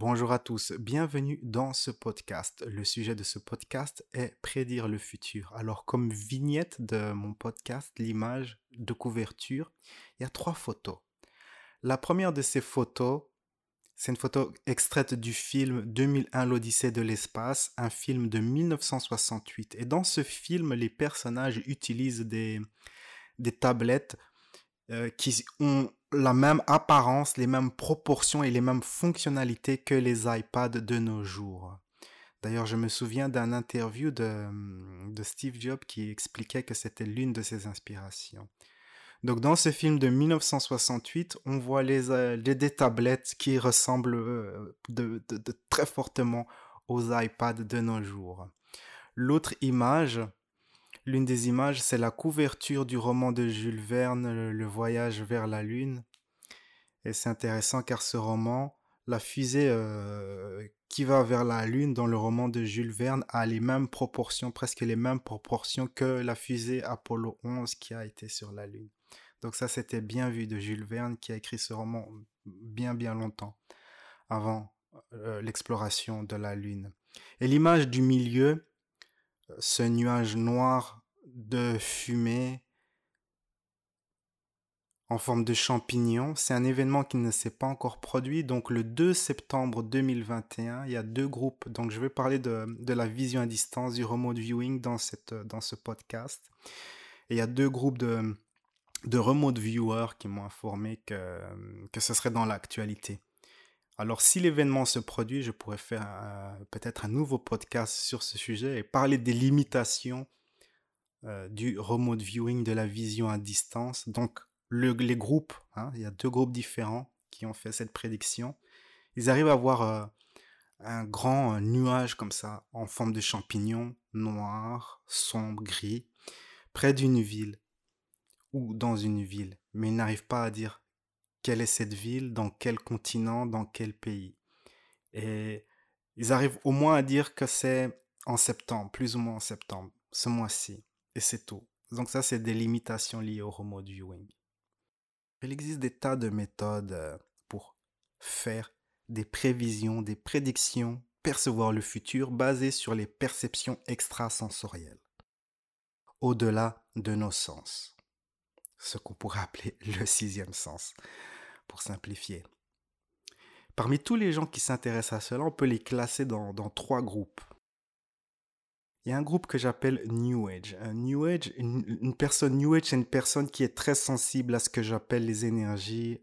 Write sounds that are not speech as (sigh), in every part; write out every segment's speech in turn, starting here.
Bonjour à tous, bienvenue dans ce podcast. Le sujet de ce podcast est prédire le futur. Alors comme vignette de mon podcast, l'image de couverture, il y a trois photos. La première de ces photos, c'est une photo extraite du film 2001 l'Odyssée de l'espace, un film de 1968. Et dans ce film, les personnages utilisent des, des tablettes euh, qui ont la même apparence, les mêmes proportions et les mêmes fonctionnalités que les iPads de nos jours. D'ailleurs, je me souviens d'un interview de, de, Steve Jobs qui expliquait que c'était l'une de ses inspirations. Donc, dans ce film de 1968, on voit les, euh, les des tablettes qui ressemblent euh, de très fortement aux iPads de nos jours. L'autre image, L'une des images, c'est la couverture du roman de Jules Verne, Le voyage vers la Lune. Et c'est intéressant car ce roman, la fusée euh, qui va vers la Lune dans le roman de Jules Verne a les mêmes proportions, presque les mêmes proportions que la fusée Apollo 11 qui a été sur la Lune. Donc ça, c'était bien vu de Jules Verne qui a écrit ce roman bien bien longtemps avant euh, l'exploration de la Lune. Et l'image du milieu, ce nuage noir de fumée en forme de champignon. C'est un événement qui ne s'est pas encore produit. Donc le 2 septembre 2021, il y a deux groupes. Donc je vais parler de, la vision à distance, du remote viewing dans, cette, dans ce podcast. Il y a deux groupes de, de remote viewers qui m'ont informé que, que ce serait dans l'actualité. Alors si l'événement se produit, je pourrais faire peut-être un nouveau podcast sur ce sujet et parler des limitations euh, du remote viewing, de la vision à distance. Donc les groupes, hein, il y a deux groupes différents qui ont fait cette prédiction. Ils arrivent à voir euh, un grand nuage comme ça, en forme de champignon, noir, sombre, gris, près d'une ville ou dans une ville. Mais ils n'arrivent pas à dire quelle est cette ville, dans quel continent, dans quel pays. Et ils arrivent au moins à dire que c'est en septembre, plus ou moins en septembre, ce mois-ci. Et c'est tout. Donc ça, c'est des limitations liées au remote viewing. Il existe des tas de méthodes euh, pour faire des prévisions, des prédictions, percevoir le futur basées sur les perceptions extrasensorielles, au-delà de nos sens ce qu'on pourrait appeler (laughs) le sixième sens, pour simplifier. Parmi tous les gens qui s'intéressent à cela, on peut les classer dans, trois groupes. Il y a un groupe que j'appelle New Age. Un New Age, une, personne New Age, c'est une personne qui est très sensible à ce que j'appelle les énergies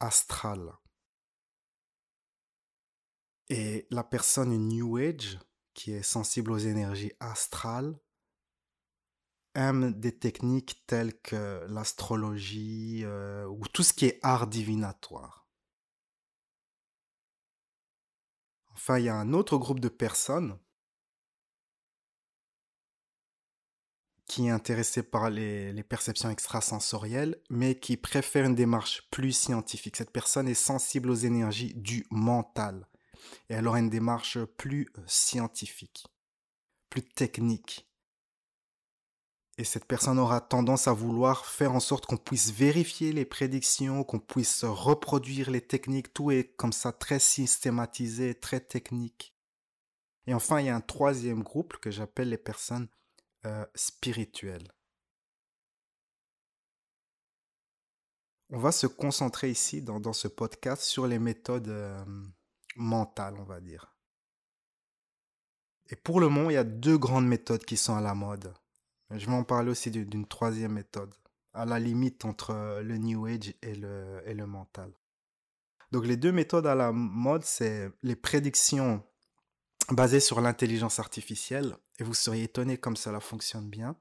astrales. Et la personne New Age, qui est sensible aux énergies astrales, aime des techniques telles que l'astrologie euh, ou tout ce qui est art divinatoire. Enfin, il y a un autre groupe de personnes qui est intéressé par les, perceptions extrasensorielles, mais qui préfère une démarche plus scientifique. Cette personne est sensible aux énergies du mental, et elle aura une démarche plus euh, scientifique, plus technique et cette personne aura tendance à vouloir faire en sorte qu'on puisse vérifier les prédictions, qu'on puisse reproduire les techniques, tout est comme ça très systématisé, très technique. Et enfin, il y a un troisième groupe que j'appelle les personnes euh, spirituelles. On va se concentrer ici dans, ce podcast sur les méthodes euh, mentales, on va dire. Et pour le moment, il y a deux grandes méthodes qui sont à la mode. Je vais en parler aussi d'une troisième méthode, à la limite entre euh, le New Age et le, et le mental. Donc les deux méthodes à la mode, c'est les prédictions basées sur l'intelligence artificielle, et vous seriez étonné comme cela fonctionne bien,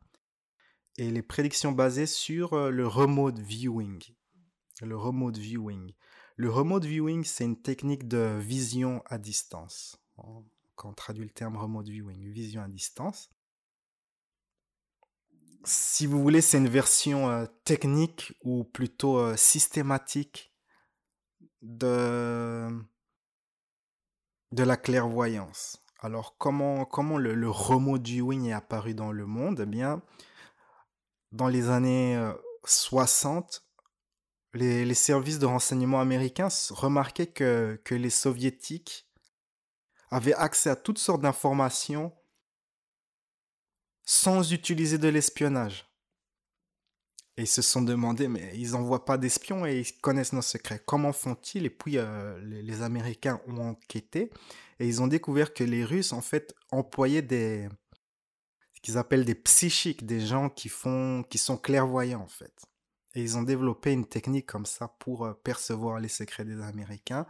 et les prédictions basées sur euh, le remote viewing. Le remote viewing. Le remote viewing, c'est une technique de vision à distance. Quand on traduit le terme remote viewing, vision à distance si vous voulez, c'est une version euh, technique ou plutôt euh, systématique de, de la clairvoyance. Alors, comment, comment le, le remote viewing est apparu dans le monde? Eh bien, dans les années 60, les, services de renseignement américains remarquaient que les soviétiques avaient accès à toutes sortes d'informations sans utiliser de l'espionnage. Et ils se sont demandé, mais ils n'envoient pas d'espions et ils connaissent nos secrets. Comment font-ils? Et puis euh, les, Américains ont enquêté et ils ont découvert que les Russes, en fait, employaient ce qu'ils appellent des psychiques, des gens qui font, qui sont clairvoyants, en fait. Et ils ont développé une technique comme ça pour euh, percevoir les secrets des Américains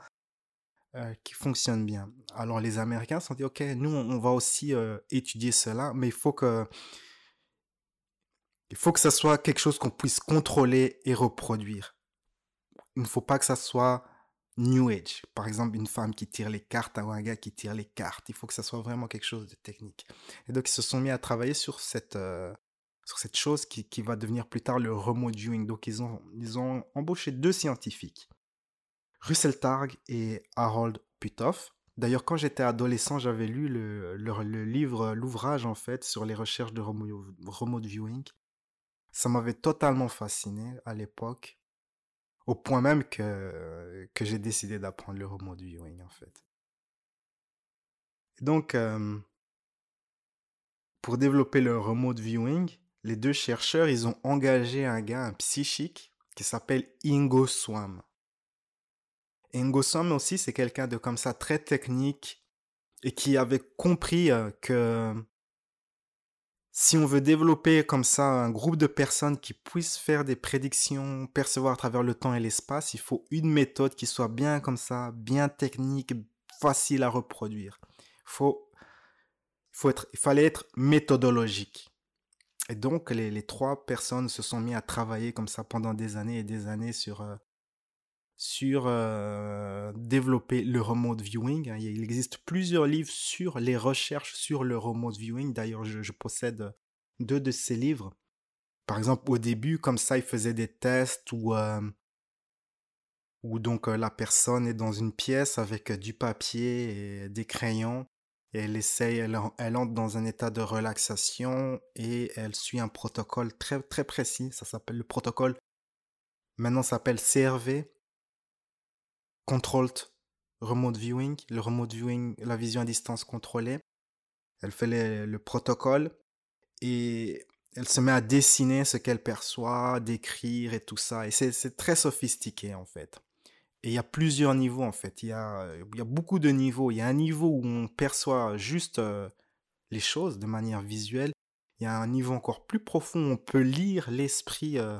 euh, qui fonctionne bien. Alors les Américains se sont dit, ok, nous on va aussi étudier cela, mais il faut que il faut que ça soit quelque chose qu'on puisse contrôler et reproduire. Il ne faut pas que ça soit New Age. Par exemple, une femme qui tire les cartes ou un gars qui tire les cartes. Il faut que ça soit vraiment quelque chose de technique. Et donc, ils se sont mis à travailler sur cette, euh, sur cette chose qui, qui, va devenir plus tard le remote viewing. Donc, ils ont, ils ont embauché deux scientifiques, Russell Targ et Harold Putoff. D'ailleurs, quand j'étais adolescent, j'avais lu le, le, livre, l'ouvrage en fait, sur les recherches de remote viewing. Ça m'avait totalement fasciné à l'époque, au point même que, que j'ai décidé d'apprendre le remote viewing en fait. donc, pour développer le remote viewing, les deux chercheurs, ils ont engagé un gars, un psychique, qui s'appelle Ingo Swam. Ingo Swam aussi, c'est quelqu'un de comme ça très technique et qui avait compris euh, que si on veut développer comme ça un groupe de personnes qui puissent faire des prédictions, percevoir à travers le temps et l'espace, il faut une méthode qui soit bien comme ça, bien technique, facile à reproduire. Faut, faut il fallait être méthodologique. Et donc les, trois personnes se sont mis à travailler comme ça pendant des années et des années sur euh, sur euh, développer le remote viewing. Hein. Il existe plusieurs livres sur les recherches sur le remote viewing. D'ailleurs, je, possède deux de ces livres. Par exemple, au début, comme ça, il faisait des tests où, euh, donc euh, la personne est dans une pièce avec du papier et des crayons. Et elle essaye, elle, elle entre dans un état de relaxation et elle suit un protocole très, très précis. Ça s'appelle le protocole maintenant s'appelle CRV, Controlled Remote Viewing, le remote viewing, la vision à distance contrôlée. Elle fait le protocole et elle se met à dessiner ce qu'elle perçoit, d'écrire et tout ça. Et c'est très sophistiqué en fait. Et il y a plusieurs niveaux en fait. Il y a, y a beaucoup de niveaux. Il y a un niveau où on perçoit juste euh, les choses de manière visuelle. Il y a un niveau encore plus profond où on peut lire l'esprit euh,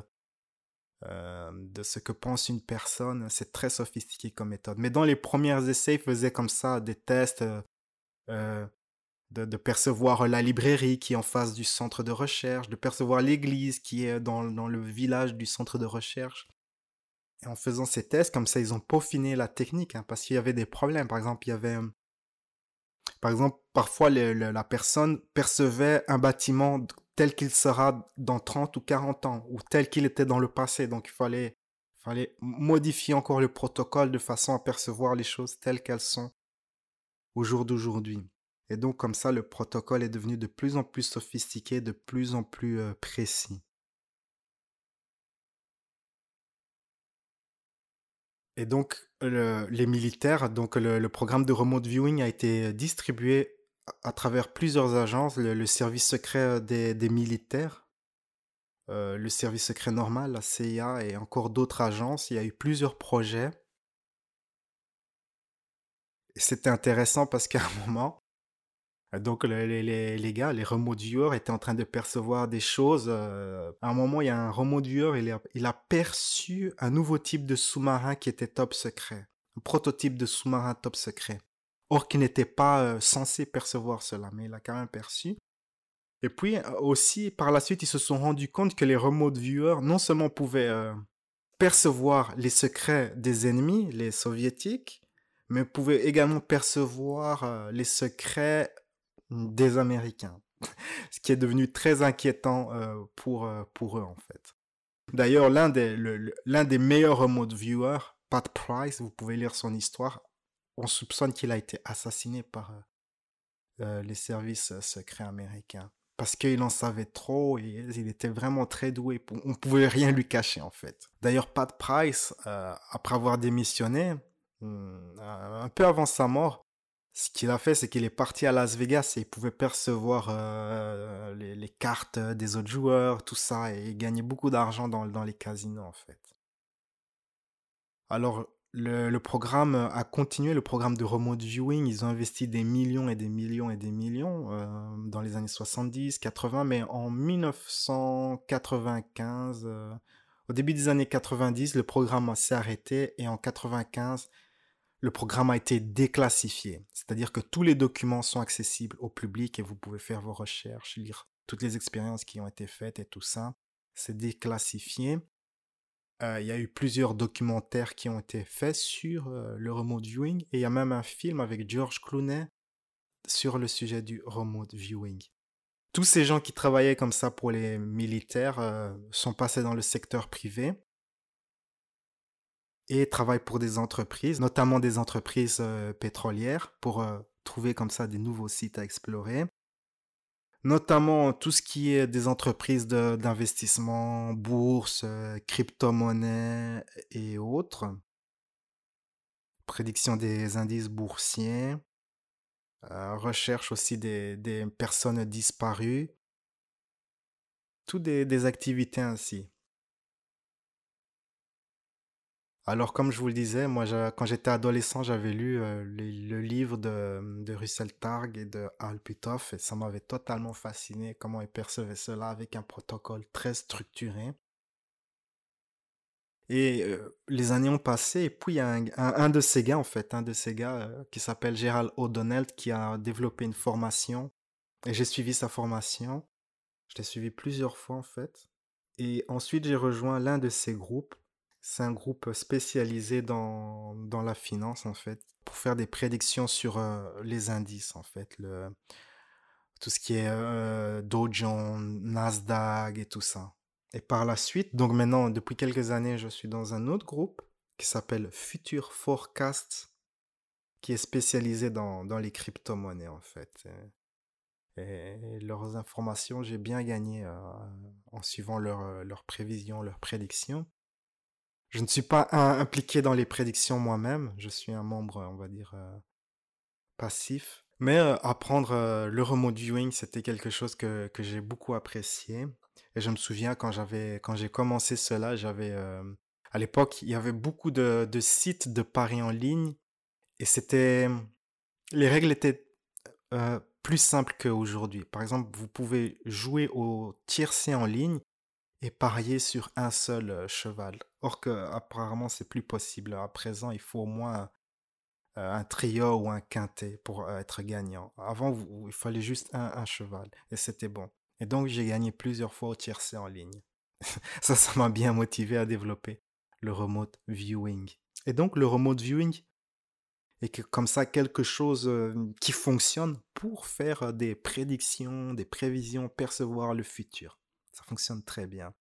euh, de ce que pense une personne. C'est très sophistiqué comme méthode. Mais dans les premiers essais, ils faisaient comme ça des tests euh, euh, de, percevoir la librairie qui est en face du centre de recherche, de percevoir l'église qui est dans, le village du centre de recherche. Et en faisant ces tests, comme ça, ils ont peaufiné la technique, hein, parce qu'il y avait des problèmes. Par exemple, il y avait... Par exemple, parfois, la personne percevait un bâtiment tel qu'il sera dans 30 ou 40 ans, ou tel qu'il était dans le passé. Donc il fallait, modifier encore le protocole de façon à percevoir les choses telles qu'elles sont au jour d'aujourd'hui. Et donc comme ça, le protocole est devenu de plus en plus sophistiqué, de plus en plus euh, précis. Et donc les militaires, donc le programme de remote viewing a été distribué à travers plusieurs agences, le, service secret euh, des, militaires, euh, le service secret normal, la CIA et encore d'autres agences. Il y a eu plusieurs projets. C'était intéressant parce qu'à (laughs) un moment, donc les, les, gars, les remote viewers étaient en train de percevoir des choses. Euh, à un moment, il y a un remote viewer, il a, il a perçu un nouveau type de sous-marin qui était top secret. Un prototype de sous-marin top secret or qui n'était pas censé percevoir cela, mais il a quand même perçu. Et puis aussi, par la suite, ils se sont rendus compte que les remote viewers non seulement pouvaient percevoir les secrets des ennemis, les soviétiques, mais pouvaient également percevoir les secrets des Américains. (laughs) Ce qui est devenu très inquiétant pour, pour eux, en fait. D'ailleurs, l'un des, l'un des meilleurs remote viewers, Pat Price, vous pouvez lire son histoire, on soupçonne qu'il a été assassiné par euh, euh, les services euh, secrets américains. parce qu'il en savait trop et il était vraiment très doué. On pouvait rien lui cacher en fait. D'ailleurs, Pat Price, après avoir démissionné, hmm, un peu avant sa mort, ce qu'il a fait, c'est qu'il est parti à Las Vegas et il pouvait percevoir les, cartes des autres joueurs, tout ça, et il gagnait beaucoup d'argent dans, dans les casinos en fait. Alors, le, programme a continué, le programme de remote viewing. Ils ont investi des millions et des millions et des millions euh, dans les années 70, 80, mais en 1995, euh, au début des années 90, le programme s'est arrêté et en 95, le programme a été déclassifié. C'est-à-dire que tous les documents sont accessibles au public et vous pouvez faire vos recherches, lire toutes les expériences qui ont été faites et tout ça. C'est déclassifié. Euh, il y a eu plusieurs documentaires qui ont été faits sur euh, le remote viewing et il y a même un film avec George Clooney sur le sujet du remote viewing. Tous ces gens qui travaillaient comme ça pour les militaires euh, sont passés dans le secteur privé et travaillent pour des entreprises, notamment des entreprises pétrolières, pour trouver comme ça des nouveaux sites à explorer notamment tout ce qui est des entreprises d'investissement, bourse, euh, crypto-monnaie et autres. Prédiction des indices boursiers. Euh, recherche aussi des, personnes disparues. Toutes des activités ainsi. Alors, comme je vous le disais, moi, quand j'étais adolescent, j'avais lu euh, le, livre de, Russell Targ et de Al Puthoff et ça m'avait totalement fasciné comment ils percevaient cela avec un protocole très structuré. Et euh, les années ont passé et puis il y a un, de ces gars, en fait, un de ces gars euh, qui s'appelle Gerald O'Donnell qui a développé une formation et j'ai suivi sa formation. Je l'ai suivi plusieurs fois, en fait. Et ensuite, j'ai rejoint l'un de ces groupes c'est un groupe spécialisé dans, dans la finance, en fait, pour faire des prédictions sur euh, les indices, en fait, le, tout ce qui est euh, Dow Jones, Nasdaq et tout ça. Et par la suite, donc maintenant, depuis quelques années, je suis dans un autre groupe qui s'appelle Future Forecast, qui est spécialisé dans, dans les crypto-monnaies, en fait. Et, leurs informations, j'ai bien gagné euh, en suivant leurs prévisions, leurs prédictions. Je ne suis pas impliqué dans les prédictions moi-même. Je suis un membre, on va dire, euh, passif. Mais euh, apprendre euh, le remote viewing, c'était quelque chose que, que j'ai beaucoup apprécié. Et je me souviens quand j'avais, quand j'ai commencé cela, j'avais, à l'époque, il y avait beaucoup de, de sites de paris en ligne. Et c'était, les règles étaient plus simples qu'aujourd'hui. Par exemple, vous pouvez jouer au tiercé en ligne et parier sur un seul euh, cheval. Or que apparemment c'est plus possible. À présent, il faut au moins euh, un trio ou un quintet pour euh, être gagnant. Avant, il fallait juste un, cheval et c'était bon. Et donc j'ai gagné plusieurs fois au tiercé en ligne. (laughs) ça, ça m'a bien motivé à développer le remote viewing. Et donc le remote viewing est que comme ça quelque chose qui fonctionne pour faire des prédictions, des prévisions, percevoir le futur. Ça fonctionne très bien.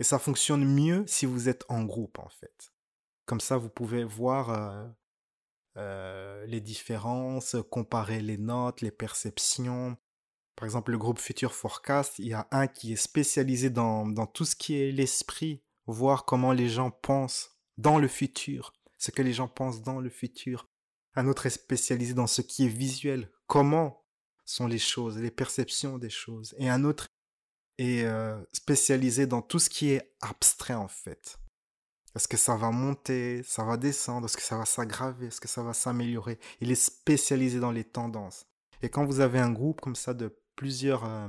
Et ça fonctionne mieux si vous êtes en groupe, en fait. Comme ça, vous pouvez voir euh, euh, les différences, comparer les notes, les perceptions. Par exemple, le groupe Future Forecast, il y a un qui est spécialisé dans, dans tout ce qui est l'esprit, voir comment les gens pensent dans le futur, ce que les gens pensent dans le futur. Un autre est spécialisé dans ce qui est visuel, comment sont les choses, les perceptions des choses. Et un autre est euh, spécialisé dans tout ce qui est abstrait en fait. Est-ce que ça va monter, ça va descendre, est-ce que ça va s'aggraver, est-ce que ça va s'améliorer? Il est spécialisé dans les tendances. Et quand vous avez un groupe comme ça de plusieurs euh,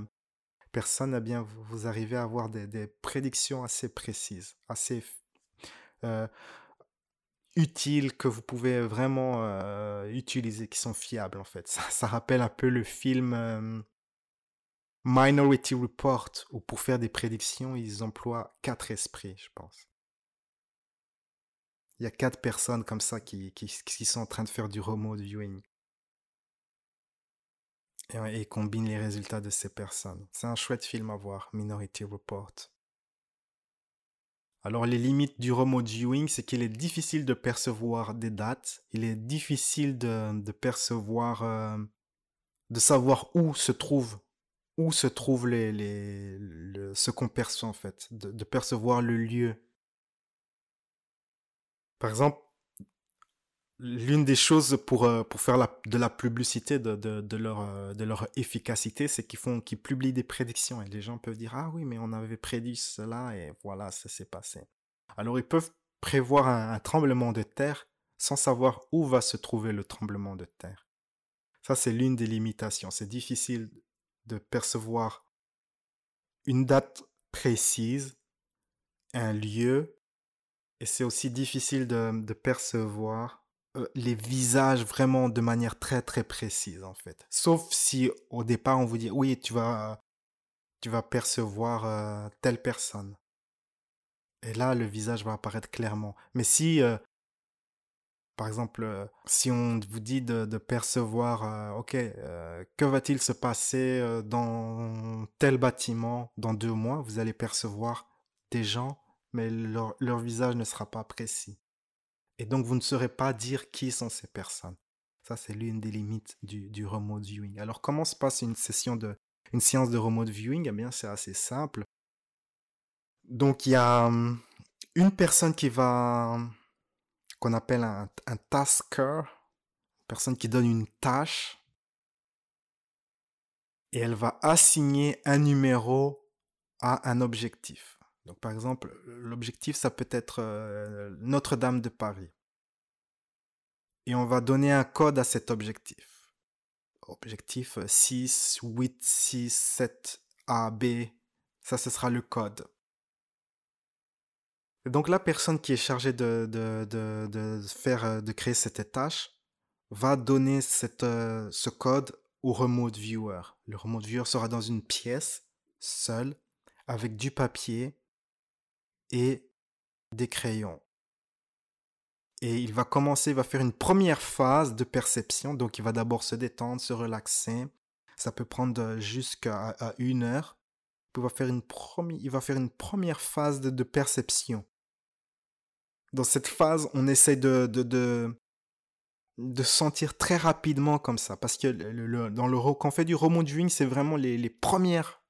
personnes, eh bien, vous, arrivez à avoir des, prédictions assez précises, assez euh, utiles que vous pouvez vraiment utiliser, qui sont fiables en fait. Ça rappelle un peu le film Minority Report, où pour faire des prédictions, ils emploient quatre esprits, je pense. Il y a quatre personnes comme ça qui, qui, sont en train de faire du remote viewing. Et, et combinent les résultats de ces personnes. C'est un chouette film à voir, Minority Report. Alors les limites du remote viewing, c'est qu'il est difficile de percevoir des dates, il est difficile de, de percevoir, euh, de savoir où se trouve où se trouve ce qu'on perçoit en fait, de, percevoir le lieu. Par exemple, l'une des choses pour, euh, faire de la publicité de, euh, leur efficacité, c'est qu'ils publient des prédictions et les gens peuvent dire ah oui mais on avait prédit cela et voilà ça s'est passé. Alors ils peuvent prévoir un tremblement de terre sans savoir où va se trouver le tremblement de terre. Ça, c'est l'une des limitations. C'est difficile de percevoir une date précise, un lieu, et c'est aussi difficile de, percevoir euh, les visages vraiment de manière très très précise en fait. Sauf si au départ on vous dit oui tu vas tu vas percevoir euh, telle personne. Et là le visage va apparaître clairement. Mais si euh, par exemple, euh, si on vous dit de, percevoir, euh, ok, euh, que va-t-il se passer dans tel bâtiment dans deux mois, vous allez percevoir des gens, mais leur, visage ne sera pas précis. Et donc, vous ne saurez pas dire qui sont ces personnes. Ça, c'est l'une des limites du, remote viewing. Alors, comment se passe une session de, une séance de remote viewing? Eh bien, c'est assez simple. Donc, il y a hum, une personne qui va qu'on appelle un, tasker, personne qui donne une tâche, et elle va assigner un numéro à un objectif. Donc par exemple, l'objectif, ça peut être euh, Notre-Dame de Paris. Et on va donner un code à cet objectif. Objectif 6, 8, 6, 7, A, B. Ça, ce sera le code. Donc la personne qui est chargée de, de, faire, euh, de créer cette tâche va donner cette, euh, ce code au remote viewer. Le remote viewer sera dans une pièce, seul, avec du papier et des crayons. Et il va commencer, il va faire une première phase de perception. Donc il va d'abord se détendre, se relaxer. Ça peut prendre jusqu'à une heure. Il va faire une, il va faire une première phase de perception dans cette phase, on essaie de, de, de, sentir très rapidement comme ça. Parce que dans le, quand on fait du remote viewing, c'est vraiment les, les, premières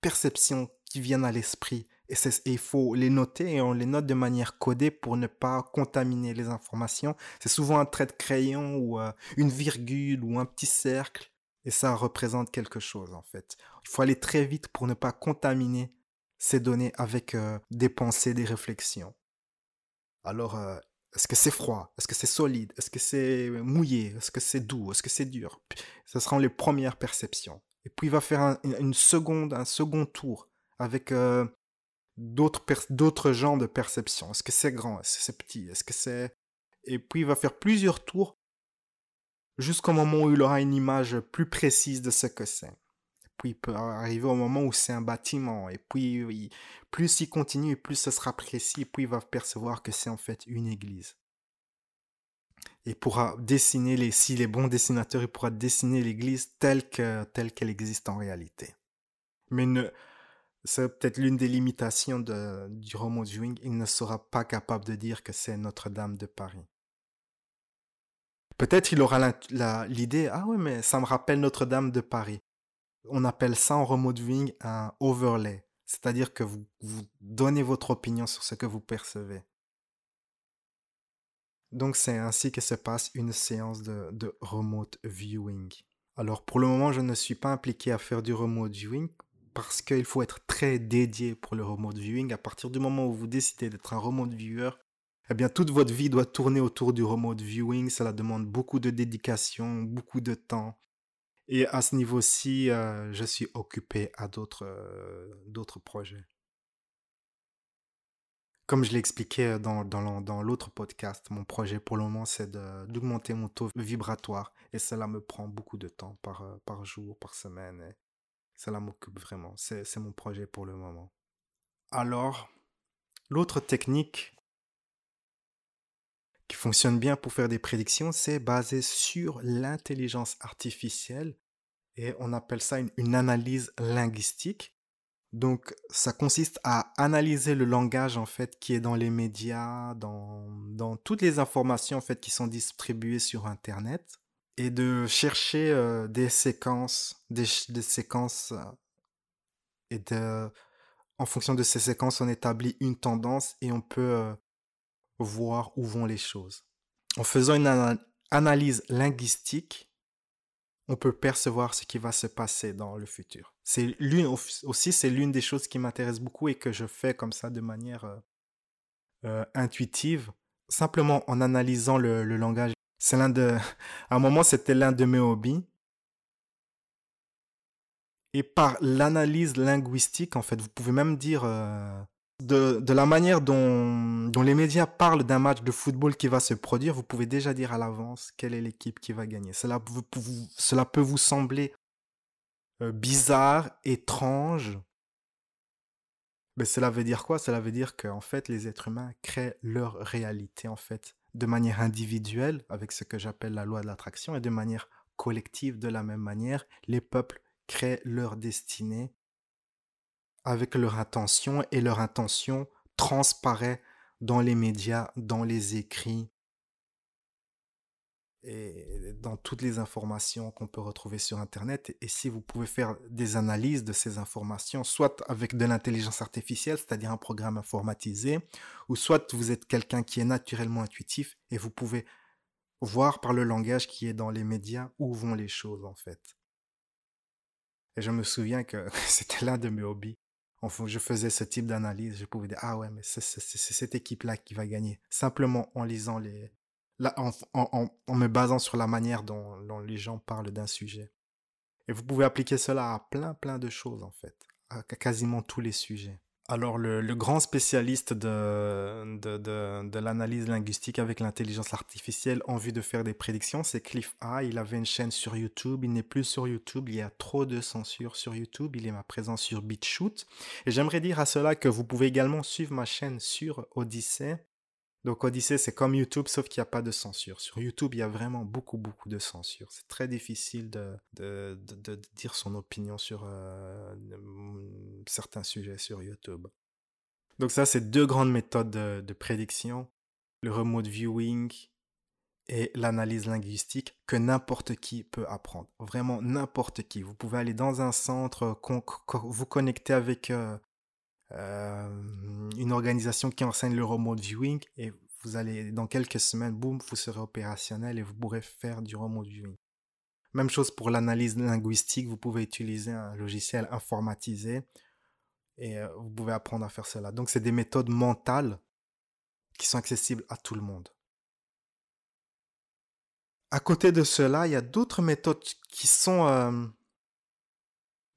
perceptions qui viennent à l'esprit. Et, il faut les noter et on les note de manière codée pour ne pas contaminer les informations. C'est souvent un trait de crayon ou euh, une virgule ou un petit cercle. Et ça représente quelque chose en fait. Il faut aller très vite pour ne pas contaminer ces données avec euh, des pensées, des réflexions. Alors, euh, est-ce que c'est froid? Est-ce que c'est solide? Est-ce que c'est mouillé? Est-ce que c'est doux? Est-ce que c'est dur? Ce seront les premières perceptions. Et puis il va faire un, une seconde, un second tour avec euh, d'autres genres de perceptions. Est-ce que c'est grand? Est-ce que c'est petit? Est-ce que c'est et puis il va faire plusieurs tours jusqu'au moment où il aura une image plus précise de ce que c'est puis il peut arriver au moment où c'est un bâtiment, et puis plus il continue, plus ce sera précis, puis il va percevoir que c'est en fait une église. Et pourra dessiner, les, s'il est bon dessinateur, il pourra dessiner l'église telle, que, telle qu'elle existe en réalité. Mais ne, c'est peut-être l'une des limitations de, du remote viewing, il ne sera pas capable de dire que c'est Notre-Dame de Paris. Peut-être il aura l'idée, ah oui, mais ça me rappelle Notre-Dame de Paris on appelle ça en remote viewing un overlay. C'est-à-dire que vous, donnez votre opinion sur ce que vous percevez. Donc c'est ainsi que se passe une séance de, de, remote viewing. Alors pour le moment, je ne suis pas impliqué à faire du remote viewing parce qu'il faut être très dédié pour le remote viewing. À partir du moment où vous décidez d'être un remote viewer, eh bien toute votre vie doit tourner autour du remote viewing. Cela demande beaucoup de dédication, beaucoup de temps. Et à ce niveau-ci, euh, je suis occupé à d'autres euh, projets. Comme je l'ai expliqué dans, dans, l'autre podcast, mon projet pour le moment, c'est d'augmenter mon taux vibratoire. Et cela me prend beaucoup de temps par, euh, par jour, par semaine. Cela m'occupe vraiment. C'est mon projet pour le moment. Alors, l'autre technique qui fonctionne bien pour faire des prédictions, c'est basé sur l'intelligence artificielle et on appelle ça une, analyse linguistique. Donc, ça consiste à analyser le langage en fait qui est dans les médias, dans, toutes les informations en fait qui sont distribuées sur Internet. et de chercher euh, des séquences, des, séquences, euh, et en fonction de ces séquences, on établit une tendance et on peut euh, voir où vont les choses. En faisant une analyse linguistique, on peut percevoir ce qui va se passer dans le futur. C'est l'une aussi, c'est l'une des choses qui m'intéresse beaucoup et que je fais comme ça de manière intuitive, simplement en analysant le, le langage c'est l'un de, (laughs) à un moment, c'était l'un de mes hobbies. Et par l'analyse linguistique, en fait, vous pouvez même dire euh, de, la manière dont, les médias parlent d'un match de football qui va se produire, vous pouvez déjà dire à l'avance quelle est l'équipe qui va gagner. Cela, cela peut vous sembler euh, bizarre, étrange. Mais cela veut dire quoi? Cela veut dire qu'en fait, les êtres humains créent leur réalité, en fait de manière individuelle, avec ce que j'appelle la loi de l'attraction, et de manière collective, de la même manière, les peuples créent leur destinée avec leur intention, et leur intention transparaît dans les médias, dans les écrits, et dans toutes les informations qu'on peut retrouver sur Internet. Et si vous pouvez faire des analyses de ces informations, soit avec de l'intelligence artificielle, c'est-à-dire un programme informatisé, ou soit vous êtes quelqu'un qui est naturellement intuitif et vous pouvez voir par le langage qui est dans les médias où vont les choses en fait. Et je me souviens que (laughs) c'était l'un de mes hobbies. Je faisais ce type d'analyse, je pouvais dire, ah ouais, mais c'est cette équipe-là qui va gagner. Simplement en lisant les, en, me basant sur la manière dont, les gens parlent d'un sujet. Et vous pouvez appliquer cela à plein, plein de choses, en fait, à quasiment tous les sujets. Alors, le, grand spécialiste de, de, l'analyse linguistique avec l'intelligence artificielle en vue de faire des prédictions, c'est Cliff A. Il avait une chaîne sur YouTube. Il n'est plus sur YouTube. Il y a trop de censure sur YouTube. Il est ma présence sur BitChute. Et j'aimerais dire à cela que vous pouvez également suivre ma chaîne sur Odyssey. Donc Odyssey, c'est comme YouTube, sauf qu'il n'y a pas de censure. Sur YouTube, il y a vraiment beaucoup, beaucoup de censure. C'est très difficile de, de, de, dire son opinion sur euh, certains sujets sur YouTube. Donc ça, c'est deux grandes méthodes de, prédiction. Le remote viewing et l'analyse linguistique que n'importe qui peut apprendre. Vraiment n'importe qui. Vous pouvez aller dans un centre, vous connecter avec euh, euh, une organisation qui enseigne le remote viewing et vous allez, dans quelques semaines, boum, vous serez opérationnel et vous pourrez faire du remote viewing. Même chose pour l'analyse linguistique, vous pouvez utiliser un logiciel informatisé et euh, vous pouvez apprendre à faire cela. Donc c'est des méthodes mentales qui sont accessibles à tout le monde. À côté de cela, il y a d'autres méthodes qui sont euh,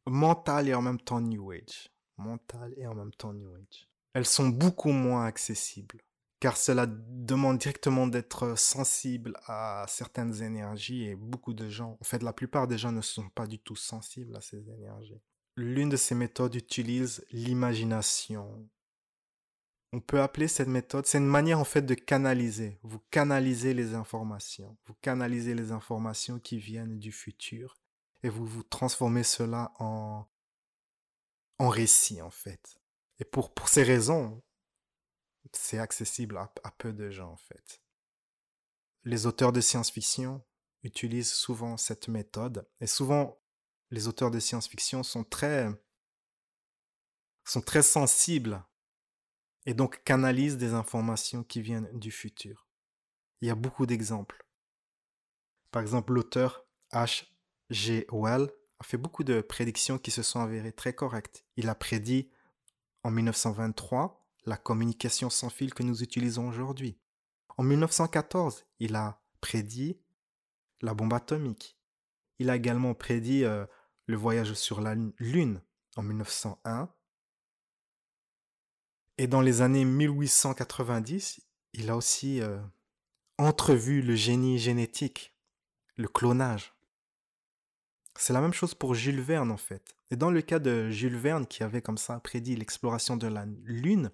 mentales et en même temps New Age mentale et en même temps New Age. Elles sont beaucoup moins accessibles, car cela demande directement d'être sensible à certaines énergies et beaucoup de gens, en fait la plupart des gens ne sont pas du tout sensibles à ces énergies. L'une de ces méthodes utilise l'imagination. On peut appeler cette méthode, c'est une manière en fait de canaliser. Vous canalisez les informations. Vous canalisez les informations qui viennent du futur et vous vous transformez cela en en récit, en fait. Et pour, pour ces raisons, c'est accessible à, peu de gens, en fait. Les auteurs de science-fiction utilisent souvent cette méthode, et souvent, les auteurs de science-fiction sont très, sont très sensibles et donc canalisent des informations qui viennent du futur. Il y a beaucoup d'exemples. Par exemple, l'auteur H. G. Well a fait beaucoup de prédictions qui se sont avérées très correctes. Il a prédit en 1923 la communication sans fil que nous utilisons aujourd'hui. En 1914, il a prédit la bombe atomique. Il a également prédit euh, le voyage sur la Lune en 1901. Et dans les années 1890, il a aussi euh, entrevu le génie génétique, le clonage. C'est la même chose pour Jules Verne en fait. Et dans le cas de Jules Verne qui avait comme ça prédit l'exploration de la Lune,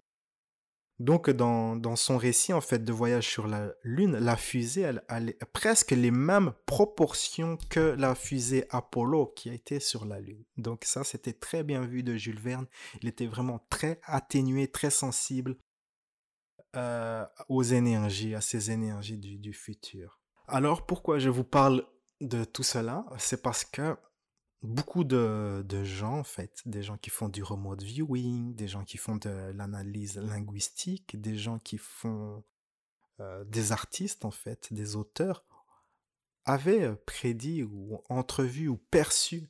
donc dans, son récit en fait de voyage sur la Lune, la fusée elle, a presque les mêmes proportions que la fusée Apollo qui a été sur la Lune. Donc ça c'était très bien vu de Jules Verne. Il était vraiment très atténué, très sensible euh, aux énergies, à ces énergies du futur. Alors pourquoi je vous parle de tout cela, c'est parce que beaucoup de, gens, en fait, des gens qui font du remote viewing, des gens qui font de l'analyse linguistique, des gens qui font euh, des artistes, en fait, des auteurs, avaient euh, prédit ou entrevu ou perçu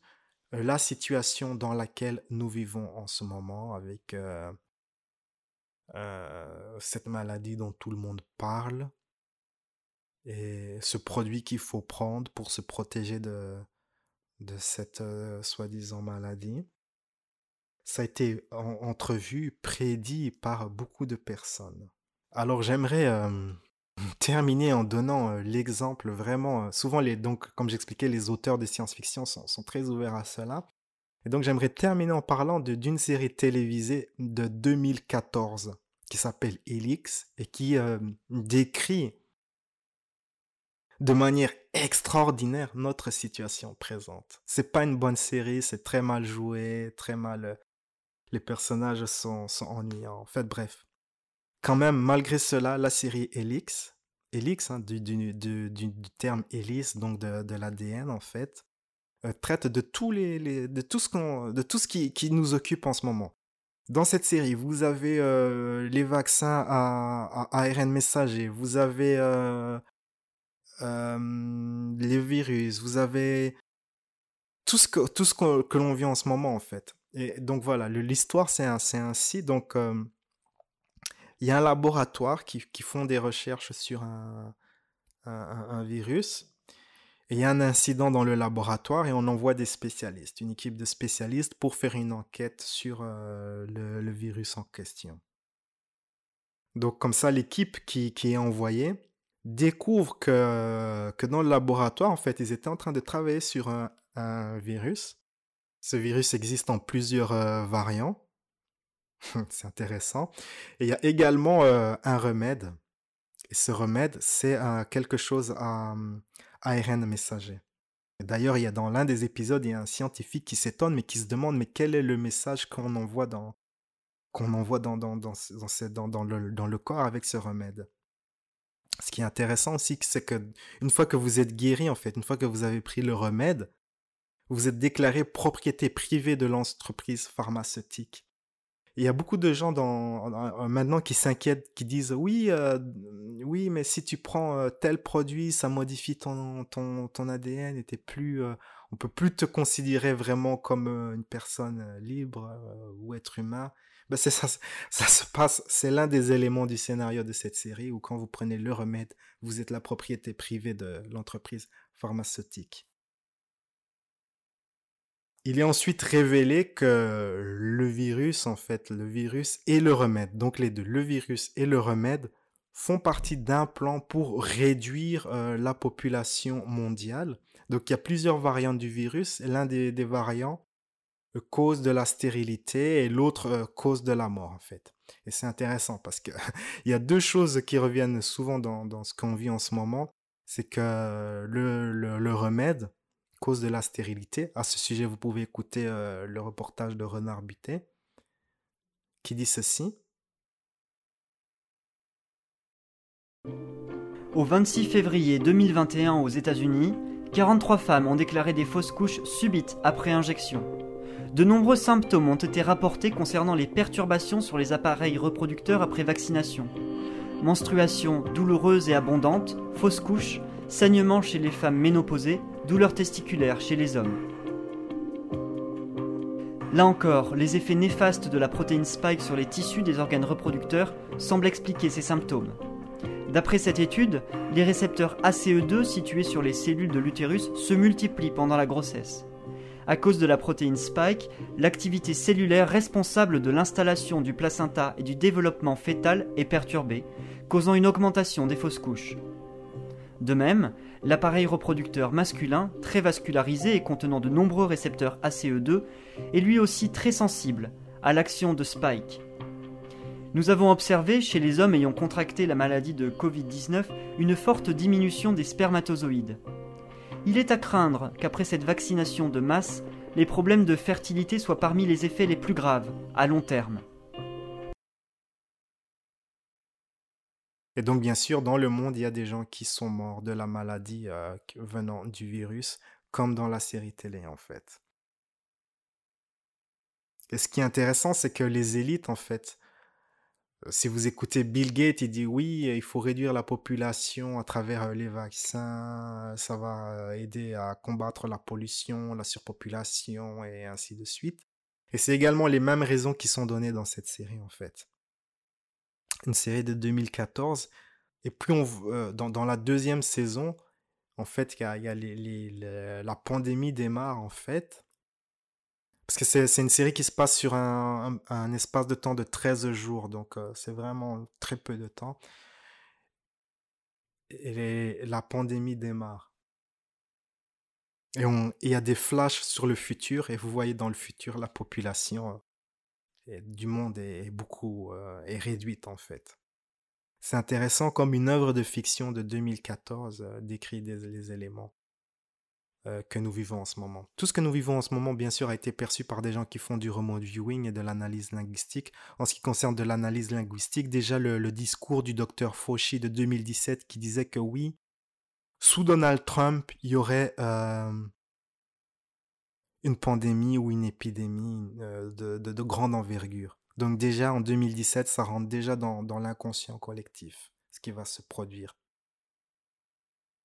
euh, la situation dans laquelle nous vivons en ce moment avec cette maladie dont tout le monde parle et ce produit qu'il faut prendre pour se protéger de, de cette soi-disant maladie. Ça a été entrevu, prédit par beaucoup de personnes. Alors j'aimerais (laughs) terminer en donnant l'exemple vraiment. souvent, les, donc, comme j'expliquais, les auteurs de science-fiction sont, sont, très ouverts à cela. Et donc j'aimerais terminer en parlant d'une série télévisée de 2014 qui s'appelle Elix et qui décrit de manière extraordinaire notre situation présente. C'est pas une bonne série, c'est très mal joué, très mal. Euh, les personnages sont, sont ennuyants. En fait, bref. Quand même, malgré cela, la série Elix, Elix, hein, du, terme hélice, donc de, l'ADN en fait, euh, traite de tous les, de tout ce de tout ce qui, qui, nous occupe en ce moment. Dans cette série, vous avez euh, les vaccins à, à, ARN messager, vous avez les virus, vous avez tout ce que, tout ce que, l'on vit en ce moment en fait. Et donc voilà, l'histoire c'est ainsi. Donc il y a un laboratoire qui, qui font des recherches sur un, un, virus. Il y a un incident dans le laboratoire et on envoie des spécialistes, une équipe de spécialistes pour faire une enquête sur le, le, virus en question. Donc comme ça, l'équipe qui, qui est envoyée, découvre que, que dans le laboratoire, en fait, ils étaient en train de travailler sur un, virus. Ce virus existe en plusieurs euh, variants. (laughs) c'est intéressant. Et il y a également euh, un remède. Et ce remède, c'est euh, quelque chose à, ARN messager. D'ailleurs, il y a dans l'un des épisodes, il y a un scientifique qui s'étonne, mais qui se demande, mais quel est le message qu'on envoie dans qu'on envoie dans, dans, dans, dans, dans, le, dans le corps avec ce remède? Ce qui est intéressant aussi, c'est que une fois que vous êtes guéri, en fait, une fois que vous avez pris le remède, vous êtes déclaré propriété privée de l'entreprise pharmaceutique. Il y a beaucoup de gens dans, maintenant qui s'inquiètent, qui disent oui, euh, oui, mais si tu prends euh, tel produit, ça modifie ton, ADN et t'es plus, euh, on peut plus te considérer vraiment comme une personne libre ou être humain. Ben c'est ça, se passe, c'est l'un des éléments du scénario de cette série où quand vous prenez le remède, vous êtes la propriété privée de l'entreprise pharmaceutique. Il est ensuite révélé que le virus, en fait, le virus et le remède, donc les deux, le virus et le remède, font partie d'un plan pour réduire euh, la population mondiale. Donc il y a plusieurs variantes du virus. L'un des variants cause de la stérilité et l'autre euh, cause de la mort en fait. Et c'est intéressant parce que (laughs) il y a deux choses qui reviennent souvent dans, ce qu'on vit en ce moment. C'est que le, le, remède cause de la stérilité. À ce sujet, vous pouvez écouter euh, le reportage de Renard Buté qui dit ceci. Au 26 février 2021 aux États-Unis, 43 femmes ont déclaré des fausses couches subites après injection. De nombreux symptômes ont été rapportés concernant les perturbations sur les appareils reproducteurs après vaccination. Menstruation douloureuse et abondante, fausse couche, saignement chez les femmes ménopausées, douleurs testiculaires chez les hommes. Là encore, les effets néfastes de la protéine spike sur les tissus des organes reproducteurs semblent expliquer ces symptômes. D'après cette étude, les récepteurs ACE2 situés sur les cellules de l'utérus se multiplient pendant la grossesse. À cause de la protéine spike, l'activité cellulaire responsable de l'installation du placenta et du développement fœtal est perturbée, causant une augmentation des fausses couches. De même, l'appareil reproducteur masculin, très vascularisé et contenant de nombreux récepteurs ACE2, est lui aussi très sensible à l'action de Spike. Nous avons observé chez les hommes ayant contracté la maladie de Covid-19 une forte diminution des spermatozoïdes. Il est à craindre qu'après cette vaccination de masse, les problèmes de fertilité soient parmi les effets les plus graves, à long terme. Et donc, bien sûr, dans le monde, il y a des gens qui sont morts de la maladie euh, venant du virus, comme dans la série télé, en fait. Et ce qui est intéressant, c'est que les élites, en fait, si vous écoutez Bill Gates, il dit oui, il faut réduire la population à travers euh, les vaccins, ça va aider à combattre la pollution, la surpopulation et ainsi de suite. Et c'est également les mêmes raisons qui sont données dans cette série, en fait une série de 2014. Et plus on euh, dans, dans, la deuxième saison, en fait, y a, la pandémie démarre en fait. Parce que c'est une série qui se passe sur un, espace de temps de 13 jours, donc euh, c'est vraiment très peu de temps. Et la pandémie démarre. Et il y a des flashs sur le futur, et vous voyez dans le futur la population du monde est, beaucoup euh, est réduite en fait. C'est intéressant comme une œuvre de fiction de 2014 euh, décrit les éléments euh, que nous vivons en ce moment. Tout ce que nous vivons en ce moment, bien sûr, a été perçu par des gens qui font du remote viewing et de l'analyse linguistique. En ce qui concerne de l'analyse linguistique, déjà le, discours du docteur Fauci de 2017 qui disait que oui, sous Donald Trump, il y aurait une pandémie ou une épidémie euh, de, de, grande envergure. Donc déjà en 2017, ça rentre déjà dans, l'inconscient collectif, ce qui va se produire.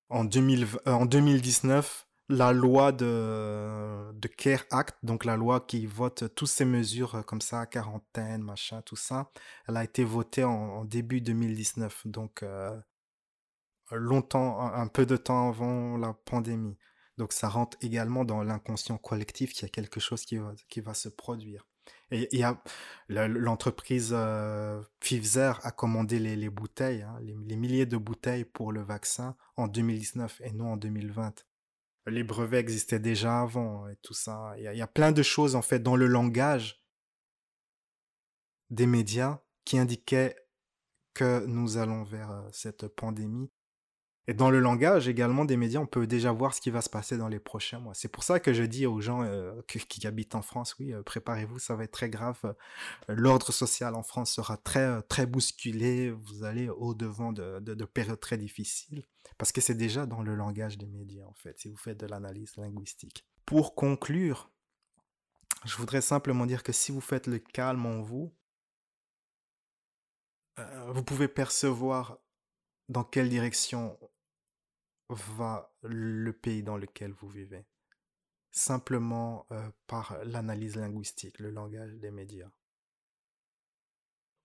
En, 2000, euh, en 2019, la loi de, CARE Act, donc la loi qui vote toutes ces mesures euh, comme ça, quarantaine, machin, tout ça, elle a été votée en, début 2019, donc longtemps, un peu de temps avant la pandémie. Donc ça rentre également dans l'inconscient collectif qu'il y a quelque chose qui va, se produire. Et il y a l'entreprise euh, Pfizer a commandé les, les bouteilles, hein, les, milliers de bouteilles pour le vaccin en 2019 et non en 2020. Les brevets existaient déjà avant et tout ça. Il y, a, plein de choses en fait dans le langage des médias qui indiquaient que nous allons vers euh, cette pandémie et dans le langage également des médias, on peut déjà voir ce qui va se passer dans les prochains mois. C'est pour ça que je dis aux gens euh, qui, habitent en France, oui, euh, préparez-vous, ça va être très grave. Euh, l'ordre social en France sera très très bousculé. Vous allez au devant de, de, de périodes très difficiles parce que c'est déjà dans le langage des médias en fait. Si vous faites de l'analyse linguistique. Pour conclure, je voudrais simplement dire que si vous faites le calme en vous, vous pouvez percevoir dans quelle direction va le pays dans lequel vous vivez Simplement euh, par l'analyse linguistique, le langage des médias.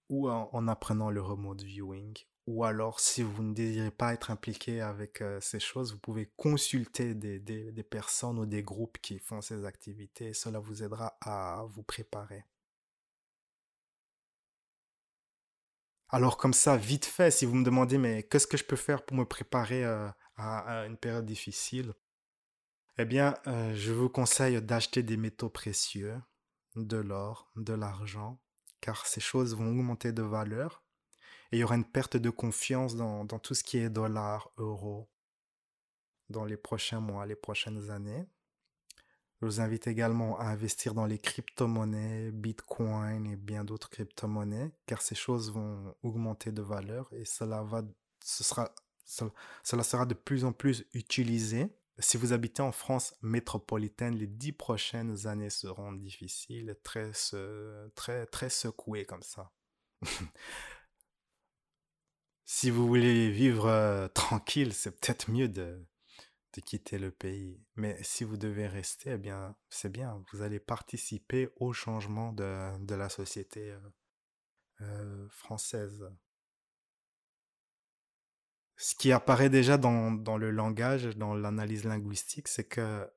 Ou en, apprenant le remote viewing. Ou alors, si vous ne désirez pas être impliqué avec euh, ces choses, vous pouvez consulter des, des, personnes ou des groupes qui font ces activités. Cela vous aidera à vous préparer. Alors comme ça, vite fait, si vous me demandez, mais qu'est-ce que je peux faire pour me préparer euh, à, une période difficile, eh bien, euh, je vous conseille d'acheter des métaux précieux, de l'or, de l'argent, car ces choses vont augmenter de valeur et il y aura une perte de confiance dans, dans tout ce qui est dollar, euro, dans les prochains mois, les prochaines années. Je vous invite également à investir dans les crypto-monnaies, Bitcoin et bien d'autres crypto-monnaies, car ces choses vont augmenter de valeur et cela va, ce sera cela sera de plus en plus utilisé. Si vous habitez en France métropolitaine, les dix prochaines années seront difficiles, très, très, très secouées comme ça. (laughs) si vous voulez vivre euh, (laughs) tranquille, c'est peut-être mieux de, de quitter le pays. Mais si vous devez rester, eh bien, c'est bien. Vous allez participer au changement de, de la société euh, euh française ce qui apparaît déjà dans, le langage, dans l'analyse linguistique, c'est que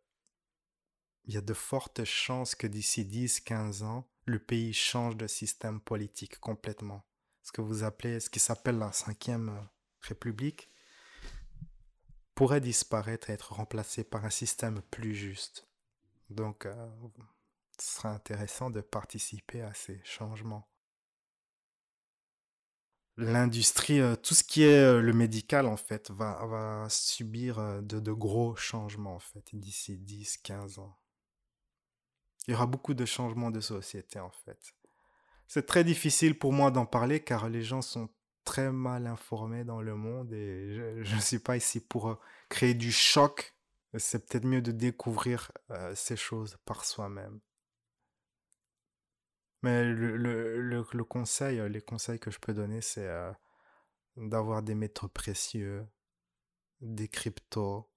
il y a de fortes chances que d'ici 10-15 ans, le pays change de système politique complètement. Ce que vous appelez, ce qui s'appelle la cinquième république, pourrait disparaître et être remplacé par un système plus juste. Donc, euh, ce serait intéressant de participer à ces changements l'industrie, euh, tout ce qui est euh, le médical, en fait, va, va subir euh, de, de gros changements, en fait, d'ici 10, 15 ans. Il y aura beaucoup de changements de société, en fait. C'est très difficile pour moi d'en parler car les gens sont très mal informés dans le monde et je ne suis pas ici pour créer du choc. C'est peut-être mieux de découvrir ces choses par soi-même. Mais le, le, le, conseil, les conseils que je peux donner, c'est euh, d'avoir des métaux précieux, des cryptos,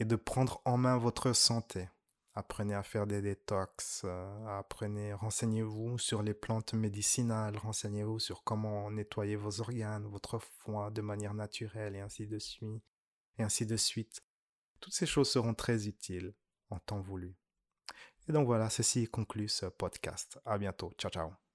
et de prendre en main votre santé. Apprenez à faire des détox, euh, apprenez, renseignez-vous sur les plantes médicinales, renseignez-vous sur comment nettoyer vos organes, votre foie de manière naturelle et ainsi de suite. Et ainsi de suite. Toutes ces choses seront très utiles en temps voulu. Et donc voilà, ceci conclut ce podcast. À bientôt. Ciao ciao.